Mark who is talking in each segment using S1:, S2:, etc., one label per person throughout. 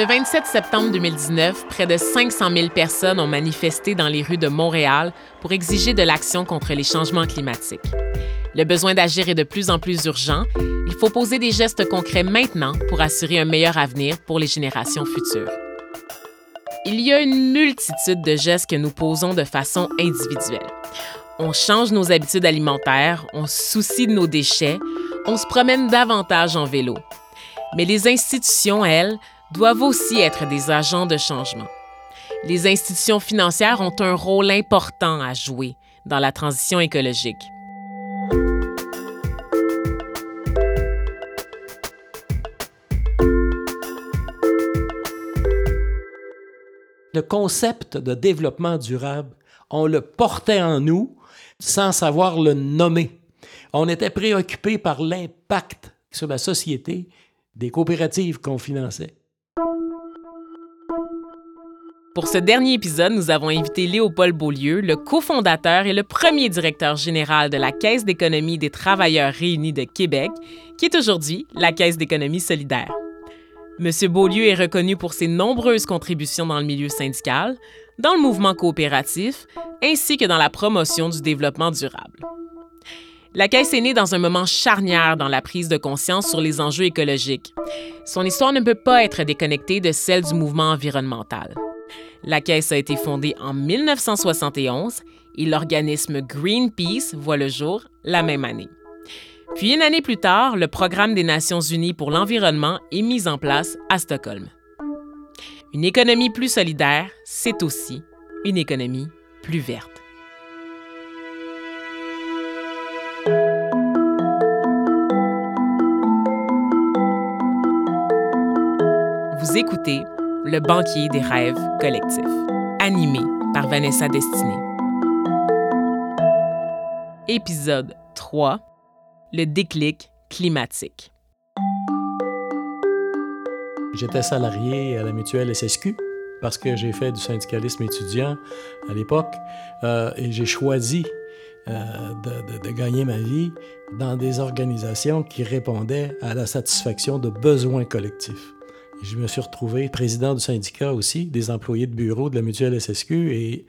S1: Le 27 septembre 2019, près de 500 000 personnes ont manifesté dans les rues de Montréal pour exiger de l'action contre les changements climatiques. Le besoin d'agir est de plus en plus urgent. Il faut poser des gestes concrets maintenant pour assurer un meilleur avenir pour les générations futures. Il y a une multitude de gestes que nous posons de façon individuelle. On change nos habitudes alimentaires, on soucie de nos déchets, on se promène davantage en vélo. Mais les institutions, elles, doivent aussi être des agents de changement. Les institutions financières ont un rôle important à jouer dans la transition écologique.
S2: Le concept de développement durable, on le portait en nous sans savoir le nommer. On était préoccupé par l'impact sur la société des coopératives qu'on finançait.
S1: Pour ce dernier épisode, nous avons invité Léopold Beaulieu, le cofondateur et le premier directeur général de la Caisse d'économie des travailleurs réunis de Québec, qui est aujourd'hui la Caisse d'économie solidaire. Monsieur Beaulieu est reconnu pour ses nombreuses contributions dans le milieu syndical, dans le mouvement coopératif, ainsi que dans la promotion du développement durable. La Caisse est née dans un moment charnière dans la prise de conscience sur les enjeux écologiques. Son histoire ne peut pas être déconnectée de celle du mouvement environnemental. La Caisse a été fondée en 1971 et l'organisme Greenpeace voit le jour la même année. Puis une année plus tard, le Programme des Nations Unies pour l'environnement est mis en place à Stockholm. Une économie plus solidaire, c'est aussi une économie plus verte. Vous écoutez Le banquier des rêves collectifs, animé par Vanessa Destinée. Épisode 3 Le déclic climatique.
S2: J'étais salarié à la mutuelle SSQ parce que j'ai fait du syndicalisme étudiant à l'époque euh, et j'ai choisi euh, de, de, de, gagner ma vie dans des organisations qui répondaient à la satisfaction de besoins collectifs. Je me suis retrouvé président du syndicat aussi, des employés de bureau de la mutuelle SSQ, et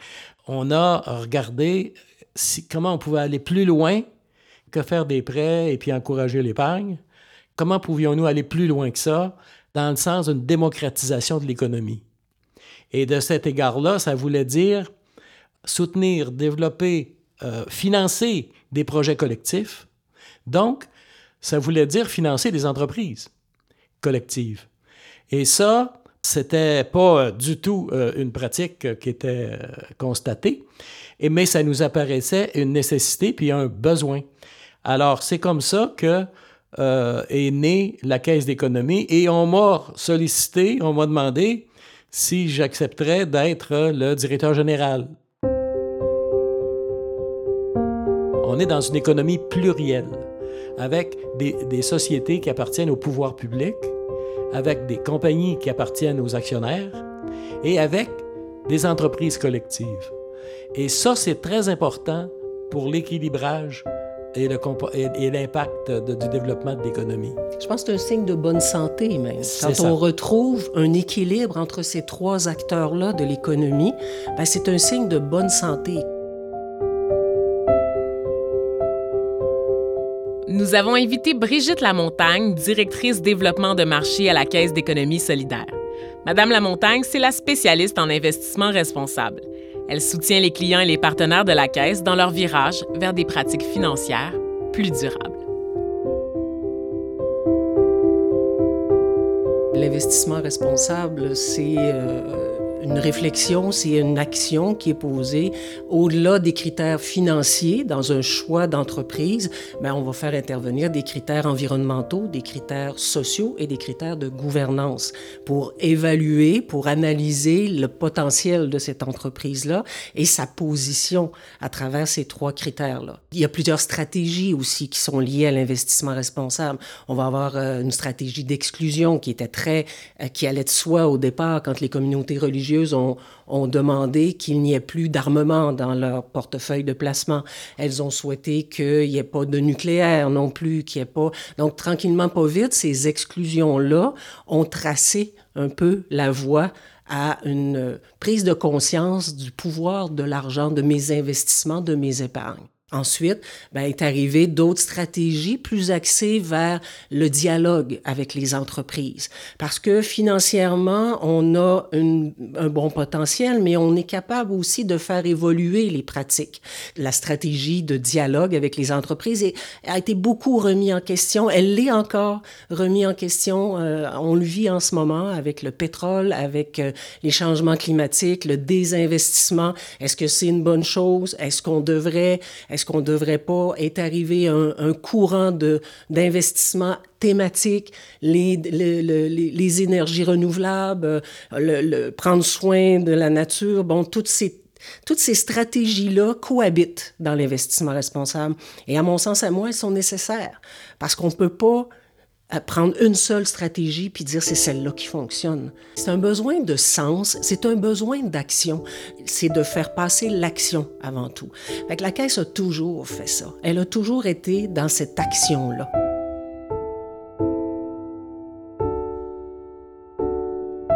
S2: on a regardé si, comment on pouvait aller plus loin que faire des prêts et puis encourager l'épargne. Comment pouvions-nous aller plus loin que ça dans le sens d'une démocratisation de l'économie? Et de cet égard-là, ça voulait dire soutenir, développer, euh, financer des projets collectifs. Donc, ça voulait dire financer des entreprises collectives. Et ça, c'était pas du tout euh, une pratique qui était euh, constatée, mais ça nous apparaissait une nécessité puis un besoin. Alors, c'est comme ça que euh, est née la Caisse d'économie et on m'a sollicité, on m'a demandé si j'accepterais d'être le directeur général. On est dans une économie plurielle, avec des sociétés qui appartiennent au pouvoir public, avec des compagnies qui appartiennent aux actionnaires et avec des entreprises collectives. Et ça, c'est très important pour l'équilibrage et l'impact du développement de l'économie.
S3: Je pense que c'est un signe de bonne santé même. Quand on retrouve un équilibre entre ces trois acteurs-là de l'économie, ben c'est un signe de bonne santé.
S1: Nous avons invité Brigitte Lamontagne, directrice développement de marché à la Caisse d'économie solidaire. Madame Lamontagne, c'est la spécialiste en investissement responsable. Elle soutient les clients et les partenaires de la Caisse dans leur virage vers des pratiques financières plus durables.
S3: L'investissement responsable, c'est euh, une réflexion, c'est une action qui est posée au-delà des critères financiers dans un choix d'entreprise. Ben, on va faire intervenir des critères environnementaux, des critères sociaux et des critères de gouvernance pour évaluer, pour analyser le potentiel de cette entreprise-là et sa position à travers ces trois critères-là. Il y a plusieurs stratégies aussi qui sont liées à l'investissement responsable. On va avoir euh, une stratégie d'exclusion qui était très, euh, qui allait de soi au départ quand les communautés religieuses ont, ont demandé qu'il n'y ait plus d'armement dans leur portefeuille de placement. Elles ont souhaité qu'il n'y ait pas de nucléaire non plus, qu'il n'y ait pas... Donc, tranquillement, pas vite, ces exclusions-là ont tracé un peu la voie à une prise de conscience du pouvoir de l'argent, de mes investissements, de mes épargnes. Ensuite, ben, est arrivé d'autres stratégies plus axées vers le dialogue avec les entreprises. Parce que financièrement, on a une, un bon potentiel, mais on est capable aussi de faire évoluer les pratiques. La stratégie de dialogue avec les entreprises a été beaucoup remis en question. Elle l'est encore remis en question. Euh, on le vit en ce moment avec le pétrole, avec euh, les changements climatiques, le désinvestissement. Est-ce que c'est une bonne chose? Est-ce qu'on devrait... Est-ce qu'on ne devrait pas être arrivé un, un courant d'investissement thématique, les, les, énergies renouvelables, le, le, prendre soin de la nature, bon, toutes ces toutes ces stratégies-là cohabitent dans l'investissement responsable. Et à mon sens, à moi, elles sont nécessaires parce qu'on ne peut pas prendre une seule stratégie puis dire c'est celle-là qui fonctionne. C'est un besoin de sens, c'est un besoin d'action. C'est de faire passer l'action avant tout. Fait la Caisse a toujours fait ça. Elle a toujours été dans cette action-là.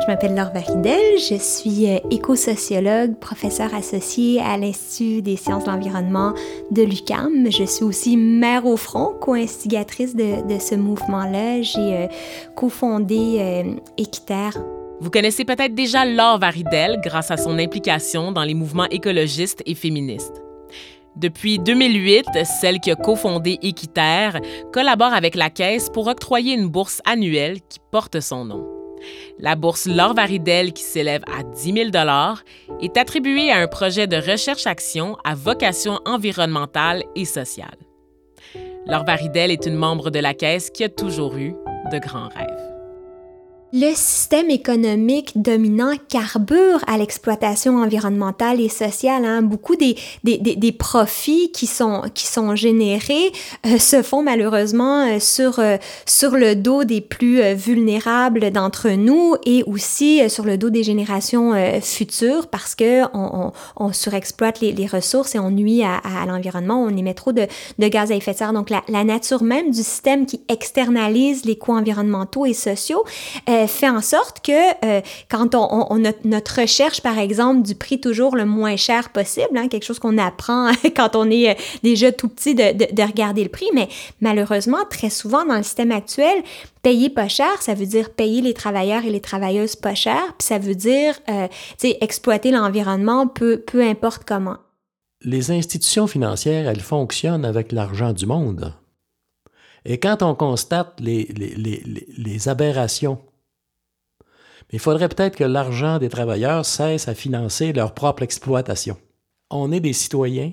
S4: Je m'appelle Laure Varidel, je suis euh, éco-sociologue, professeure associée à l'Institut des sciences de l'environnement de l'UCAM. Je suis aussi mère au front, co-instigatrice de, ce mouvement-là. J'ai euh, cofondé euh.
S1: Vous connaissez peut-être déjà Laure Varidel grâce à son implication dans les mouvements écologistes et féministes. Depuis 2008, celle qui a cofondé Équiterre collabore avec la Caisse pour octroyer une bourse annuelle qui porte son nom. La bourse Laure Varidel, qui s'élève à 10 000 est attribuée à un projet de recherche-action à vocation environnementale et sociale. Laure Varidel est une membre de la Caisse qui a toujours eu de grands rêves.
S4: Le système économique dominant carbure à l'exploitation environnementale et sociale. Hein. Beaucoup des, des, des, profits qui sont, qui sont générés euh, se font malheureusement euh, sur, euh, sur le dos des plus vulnérables d'entre nous et aussi sur le dos des générations futures parce que on, on, surexploite les, les, ressources et on nuit à, à l'environnement, on émet trop de, de, gaz à effet de serre. Donc la, la, nature même du système qui externalise les coûts environnementaux et sociaux fait en sorte que euh, quand on, on, notre recherche, par exemple, du prix toujours le moins cher possible, hein, quelque chose qu'on apprend quand on est euh, déjà tout petit de, de, de, regarder le prix, mais malheureusement, très souvent dans le système actuel, payer pas cher, ça veut dire payer les travailleurs et les travailleuses pas cher, puis ça veut dire euh, exploiter l'environnement peu, peu importe comment.
S2: Les institutions financières, elles fonctionnent avec l'argent du monde. Et quand on constate les, les aberrations il faudrait peut-être que l'argent des travailleurs cesse à financer leur propre exploitation. On est des citoyens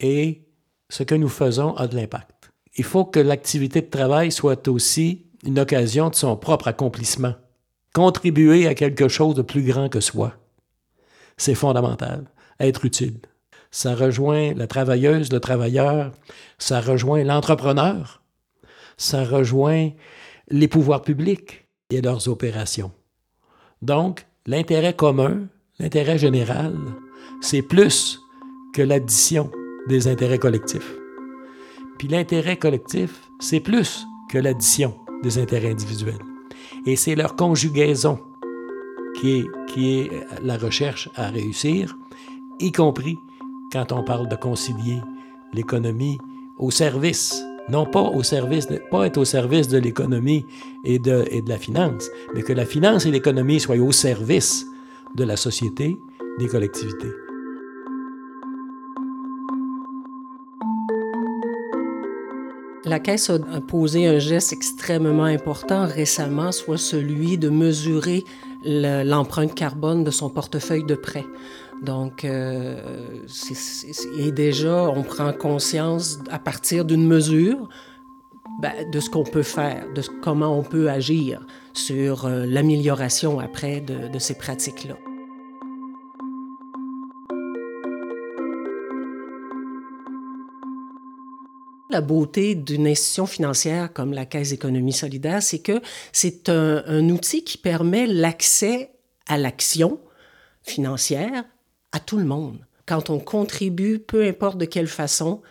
S2: et ce que nous faisons a de l'impact. Il faut que l'activité de travail soit aussi une occasion de son propre accomplissement. Contribuer à quelque chose de plus grand que soi. C'est fondamental. Être utile. Ça rejoint la travailleuse, le travailleur, ça rejoint l'entrepreneur, ça rejoint les pouvoirs publics et leurs opérations. Donc, l'intérêt commun, l'intérêt général, c'est plus que l'addition des intérêts collectifs. Puis l'intérêt collectif, c'est plus que l'addition des intérêts individuels. Et c'est leur conjugaison qui est, qui est la recherche à réussir, y compris quand on parle de concilier l'économie au service non pas au service, pas être au service de l'économie et de, et de la finance, mais que la finance et l'économie soient au service de la société, des collectivités.
S3: La Caisse a posé un geste extrêmement important récemment, soit celui de mesurer l'empreinte carbone de son portefeuille de prêts. Donc, euh, et déjà, on prend conscience à partir d'une mesure ben, de ce qu'on peut faire, de comment on peut agir sur euh, l'amélioration après de, ces pratiques-là. La beauté d'une institution financière comme la Caisse d'économie solidaire, c'est que c'est un, outil qui permet l'accès à l'action financière à tout le monde. Quand on contribue, peu importe de quelle façon,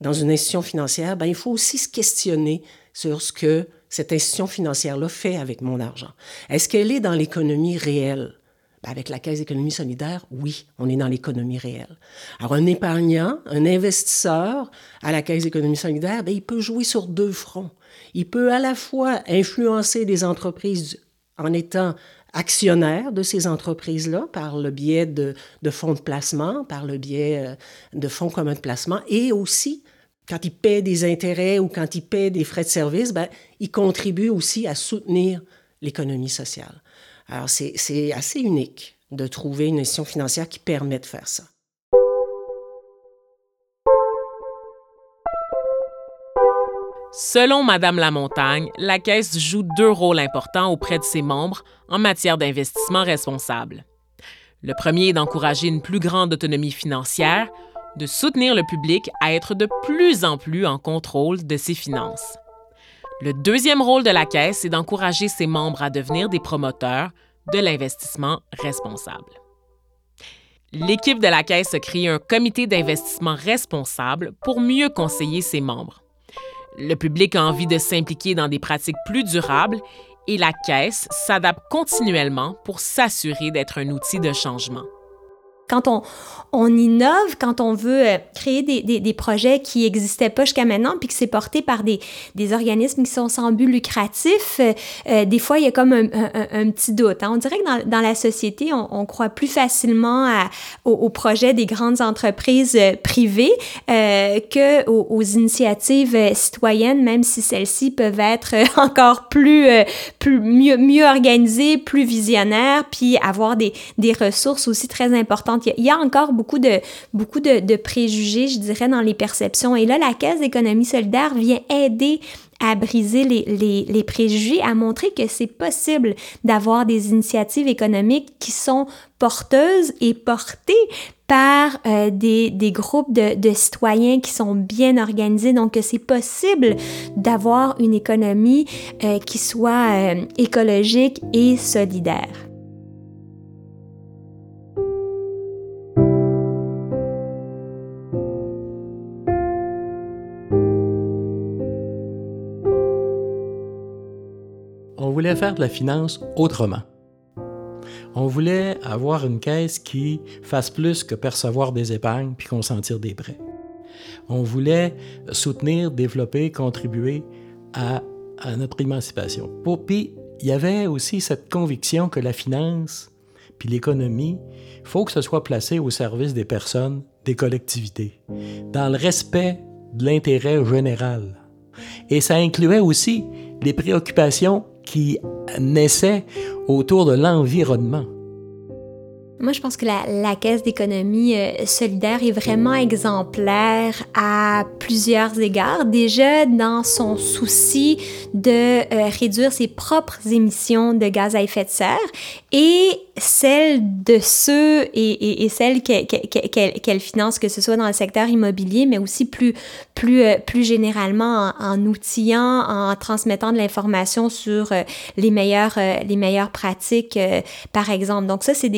S3: dans une institution financière, ben, il faut aussi se questionner sur ce que cette institution financière-là fait avec mon argent. Est-ce qu'elle est dans l'économie réelle? Ben, avec la Caisse d'économie solidaire, oui, on est dans l'économie réelle. Alors, un épargnant, un investisseur à la Caisse d'économie solidaire, ben, il peut jouer sur deux fronts. Il peut à la fois influencer des entreprises en étant actionnaire de ces entreprises-là par le biais de, de, fonds de placement, par le biais euh, de fonds communs de placement, et aussi quand il paie des intérêts ou quand il paie des frais de service, ben, il contribue aussi à soutenir l'économie sociale. Alors, c'est assez unique de trouver une institution financière qui permet de faire ça.
S1: Selon Madame Lamontagne, la Caisse joue deux rôles importants auprès de ses membres en matière d'investissement responsable. Le premier est d'encourager une plus grande autonomie financière, de soutenir le public à être de plus en plus en contrôle de ses finances. Le deuxième rôle de la Caisse est d'encourager ses membres à devenir des promoteurs de l'investissement responsable. L'équipe de la Caisse a créé un comité d'investissement responsable pour mieux conseiller ses membres. Le public a envie de s'impliquer dans des pratiques plus durables et la Caisse s'adapte continuellement pour s'assurer d'être un outil de changement
S4: quand on, on innove, quand on veut euh, créer des, des, projets qui n'existaient pas jusqu'à maintenant, puis que c'est porté par des, des, organismes qui sont sans but lucratif, euh, euh, des fois, il y a comme un, un, petit doute. Hein. On dirait que dans, la société, on, croit plus facilement aux, projets des grandes entreprises privées euh, que aux, initiatives citoyennes, même si celles-ci peuvent être encore plus, plus mieux, mieux organisées, plus visionnaires, puis avoir des, des ressources aussi très importantes il y a encore beaucoup de, beaucoup de, préjugés, je dirais, dans les perceptions. Et là, la Caisse d'économie solidaire vient aider à briser les, les, préjugés, à montrer que c'est possible d'avoir des initiatives économiques qui sont porteuses et portées par euh, des, des, groupes de, de, citoyens qui sont bien organisés. Donc, c'est possible d'avoir une économie euh, qui soit euh, écologique et solidaire.
S2: Faire de la finance autrement. On voulait avoir une caisse qui fasse plus que percevoir des épargnes puis consentir des prêts. On voulait soutenir, développer, contribuer à, notre émancipation. puis, il y avait aussi cette conviction que la finance puis l'économie, faut que ce soit placé au service des personnes, des collectivités, dans le respect de l'intérêt général. Et ça incluait aussi les préoccupations qui naissait autour de l'environnement.
S4: Moi, je pense que la, la Caisse d'économie euh, solidaire est vraiment exemplaire à plusieurs égards. Déjà, dans son souci de euh, réduire ses propres émissions de gaz à effet de serre et celles de ceux et, et, celles qu'elle qu finance, que ce soit dans le secteur immobilier, mais aussi plus, plus, euh, plus généralement en, outillant, en transmettant de l'information sur les, meilleures, les meilleures pratiques, par exemple. Donc ça, c'est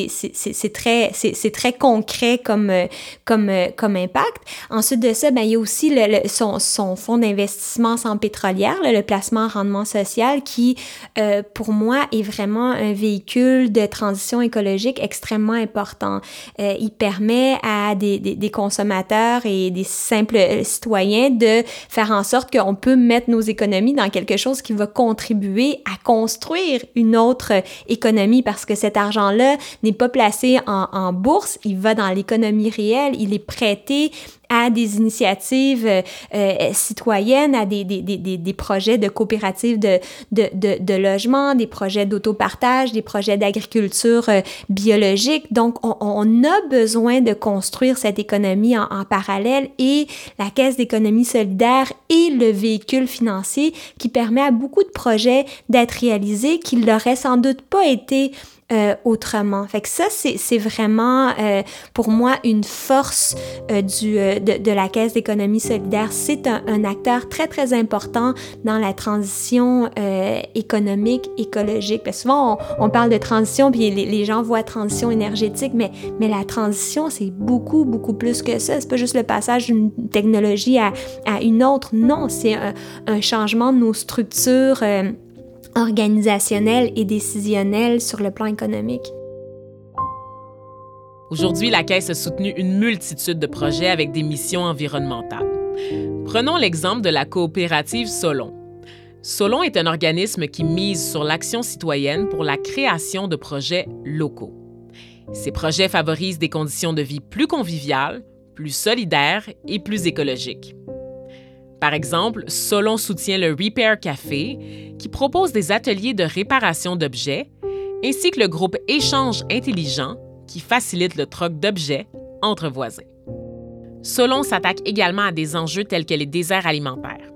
S4: c'est très, c'est très concret comme, euh, comme, euh, comme impact. Ensuite de ça, ben, il y a aussi le, son, son fonds d'investissement sans pétrolière, le placement rendement social, qui, euh, pour moi, est vraiment un véhicule de transition écologique extrêmement important. il permet à des, des, des, consommateurs et des simples citoyens de faire en sorte qu'on peut mettre nos économies dans quelque chose qui va contribuer à construire une autre économie parce que cet argent-là n'est pas placé en, bourse, il va dans l'économie réelle, il est prêté à des initiatives euh, euh, citoyennes, à des, des, des, des, projets de coopératives de, de, de, logement, des projets d'autopartage, des projets d'agriculture euh, biologique. Donc, on, a besoin de construire cette économie en, en parallèle et la Caisse d'économie solidaire est le véhicule financier qui permet à beaucoup de projets d'être réalisés qui l'auraient sans doute pas été euh, autrement. Fait que ça, c'est vraiment euh, pour moi une force euh, du, de, de, de la Caisse d'économie solidaire, c'est un, un, acteur très, très important dans la transition euh, économique, écologique. Parce souvent, on, on, parle de transition, puis les, les, gens voient transition énergétique, mais, mais la transition, c'est beaucoup, beaucoup plus que ça. C'est pas juste le passage d'une technologie à, à, une autre. Non, c'est un, un, changement de nos structures organisationnelles et décisionnelles sur le plan économique.
S1: Aujourd'hui, la Caisse a soutenu une multitude de projets avec des missions environnementales. Prenons l'exemple de la coopérative Solon. Solon est un organisme qui mise sur l'action citoyenne pour la création de projets locaux. Ces projets favorisent des conditions de vie plus conviviales, plus solidaires et plus écologiques. Par exemple, Solon soutient le Repair Café, qui propose des ateliers de réparation d'objets, ainsi que le groupe Échange intelligent, qui facilite le troc d'objets entre voisins. Solon s'attaque également à des enjeux tels que les déserts alimentaires.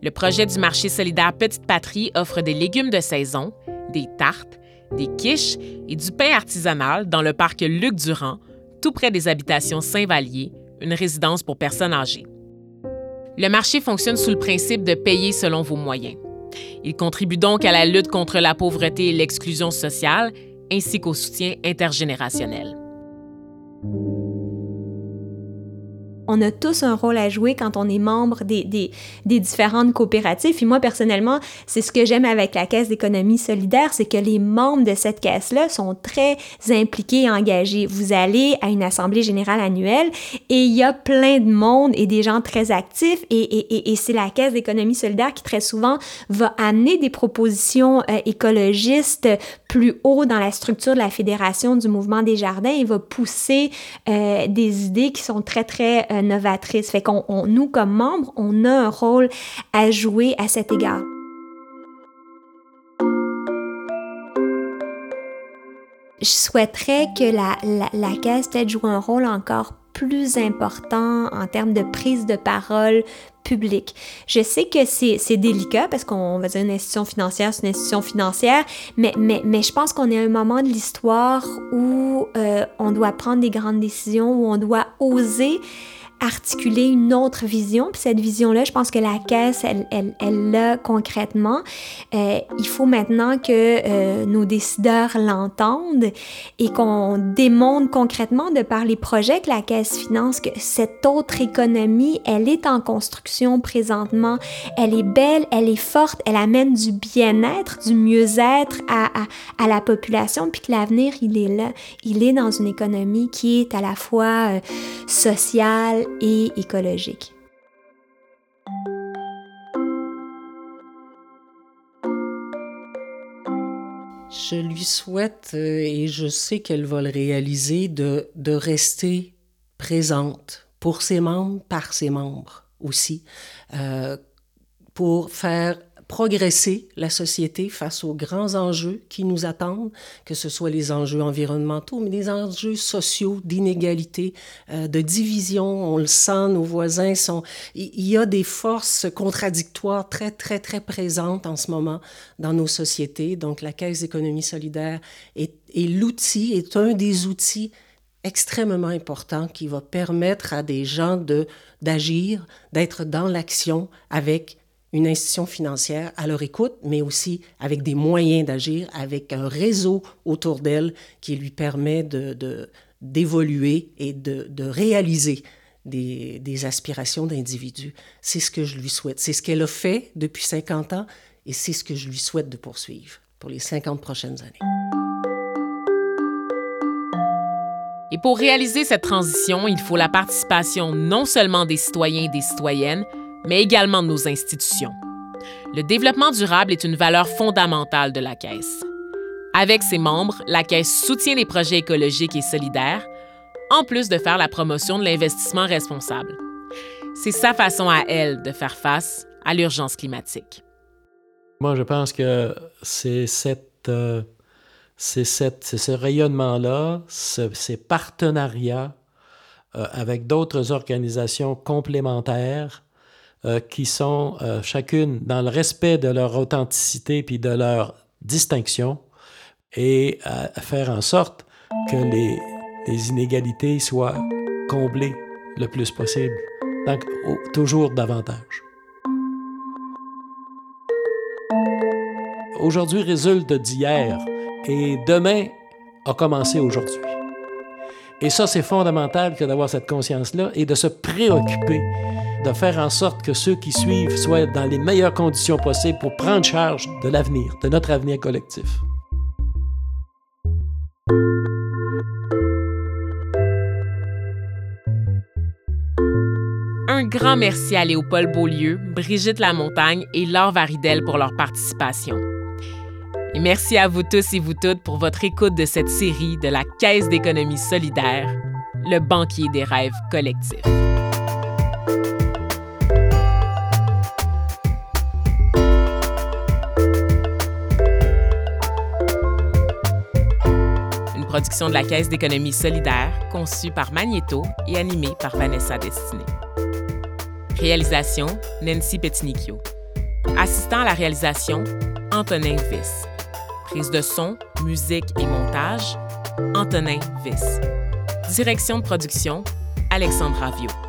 S1: Le projet du marché solidaire Petite Patrie offre des légumes de saison, des tartes, des quiches et du pain artisanal dans le parc Luc Durand, tout près des habitations Saint-Vallier, une résidence pour personnes âgées. Le marché fonctionne sous le principe de payer selon vos moyens. Il contribue donc à la lutte contre la pauvreté et l'exclusion sociale ainsi qu'au soutien intergénérationnel.
S4: On a tous un rôle à jouer quand on est membre des, des, différentes coopératives. Et moi, personnellement, c'est ce que j'aime avec la Caisse d'économie solidaire, c'est que les membres de cette caisse-là sont très impliqués et engagés. Vous allez à une assemblée générale annuelle et il y a plein de monde et des gens très actifs et, et, et c'est la Caisse d'économie solidaire qui très souvent va amener des propositions euh, écologistes plus haut dans la structure de la Fédération du mouvement des jardins et va pousser euh, des idées qui sont très, très euh, novatrices. Fait qu'on, on, nous, comme membres, on a un rôle à jouer à cet égard. Je souhaiterais que la, la, la caisse peut-être joue un rôle encore plus important en termes de prise de parole publique. Je sais que c'est délicat parce qu'on va dire une institution financière, c'est une institution financière, mais, mais, mais je pense qu'on est à un moment de l'histoire où euh, on doit prendre des grandes décisions, où on doit oser articuler une autre vision. Puis cette vision-là, je pense que la caisse, elle, elle, elle l'a concrètement. Euh, il faut maintenant que euh, nos décideurs l'entendent et qu'on démontre concrètement de par les projets que la caisse finance que cette autre économie, elle est en construction présentement. Elle est belle, elle est forte, elle amène du bien-être, du mieux-être à, à, à, la population, puis que l'avenir, il est là. Il est dans une économie qui est à la fois euh, sociale et écologique.
S3: Je lui souhaite, euh, et je sais qu'elle va le réaliser, de, de rester présente pour ses membres, par ses membres aussi, euh, pour faire progresser la société face aux grands enjeux qui nous attendent, que ce soit les enjeux environnementaux, mais les enjeux sociaux, d'inégalité, euh, de division. On le sent, nos voisins sont... Il y a des forces contradictoires très, très, très présentes en ce moment dans nos sociétés. Donc, la Caisse d'économie solidaire est, est l'outil, est un des outils extrêmement important qui va permettre à des gens de d'agir, d'être dans l'action avec une institution financière à leur écoute, mais aussi avec des moyens d'agir, avec un réseau autour d'elle qui lui permet de, d'évoluer et de, de réaliser des, des aspirations d'individus. C'est ce que je lui souhaite. C'est ce qu'elle a fait depuis 50 ans et c'est ce que je lui souhaite de poursuivre pour les 50 prochaines années.
S1: Et pour réaliser cette transition, il faut la participation non seulement des citoyens et des citoyennes, mais également de nos institutions. Le développement durable est une valeur fondamentale de la Caisse. Avec ses membres, la Caisse soutient les projets écologiques et solidaires, en plus de faire la promotion de l'investissement responsable. C'est sa façon à elle de faire face à l'urgence climatique.
S2: Moi, je pense que c'est cette, euh, c'est ce rayonnement-là, ce, ces partenariats euh, avec d'autres organisations complémentaires euh, qui sont euh, chacune dans le respect de leur authenticité puis de leur distinction et à faire en sorte que les, inégalités soient comblées le plus possible, donc toujours davantage. Aujourd'hui résulte d'hier et demain a commencé aujourd'hui. Et ça, c'est fondamental que d'avoir cette conscience-là et de se préoccuper, de faire en sorte que ceux qui suivent soient dans les meilleures conditions possibles pour prendre charge de l'avenir, de notre avenir collectif.
S1: Un grand merci à Léopold Beaulieu, Brigitte Lamontagne et Laure Varidel pour leur participation. Et merci à vous tous et vous toutes pour votre écoute de cette série de la Caisse d'économie solidaire, le banquier des rêves collectifs. Production de la Caisse d'économie solidaire conçue par Magneto et animée par Vanessa Destiné. Réalisation Nancy Petinicchio. Assistant à la réalisation Antonin Viss. Prise de son, musique et montage, Antonin Viss. Direction de production, Alexandra Viau.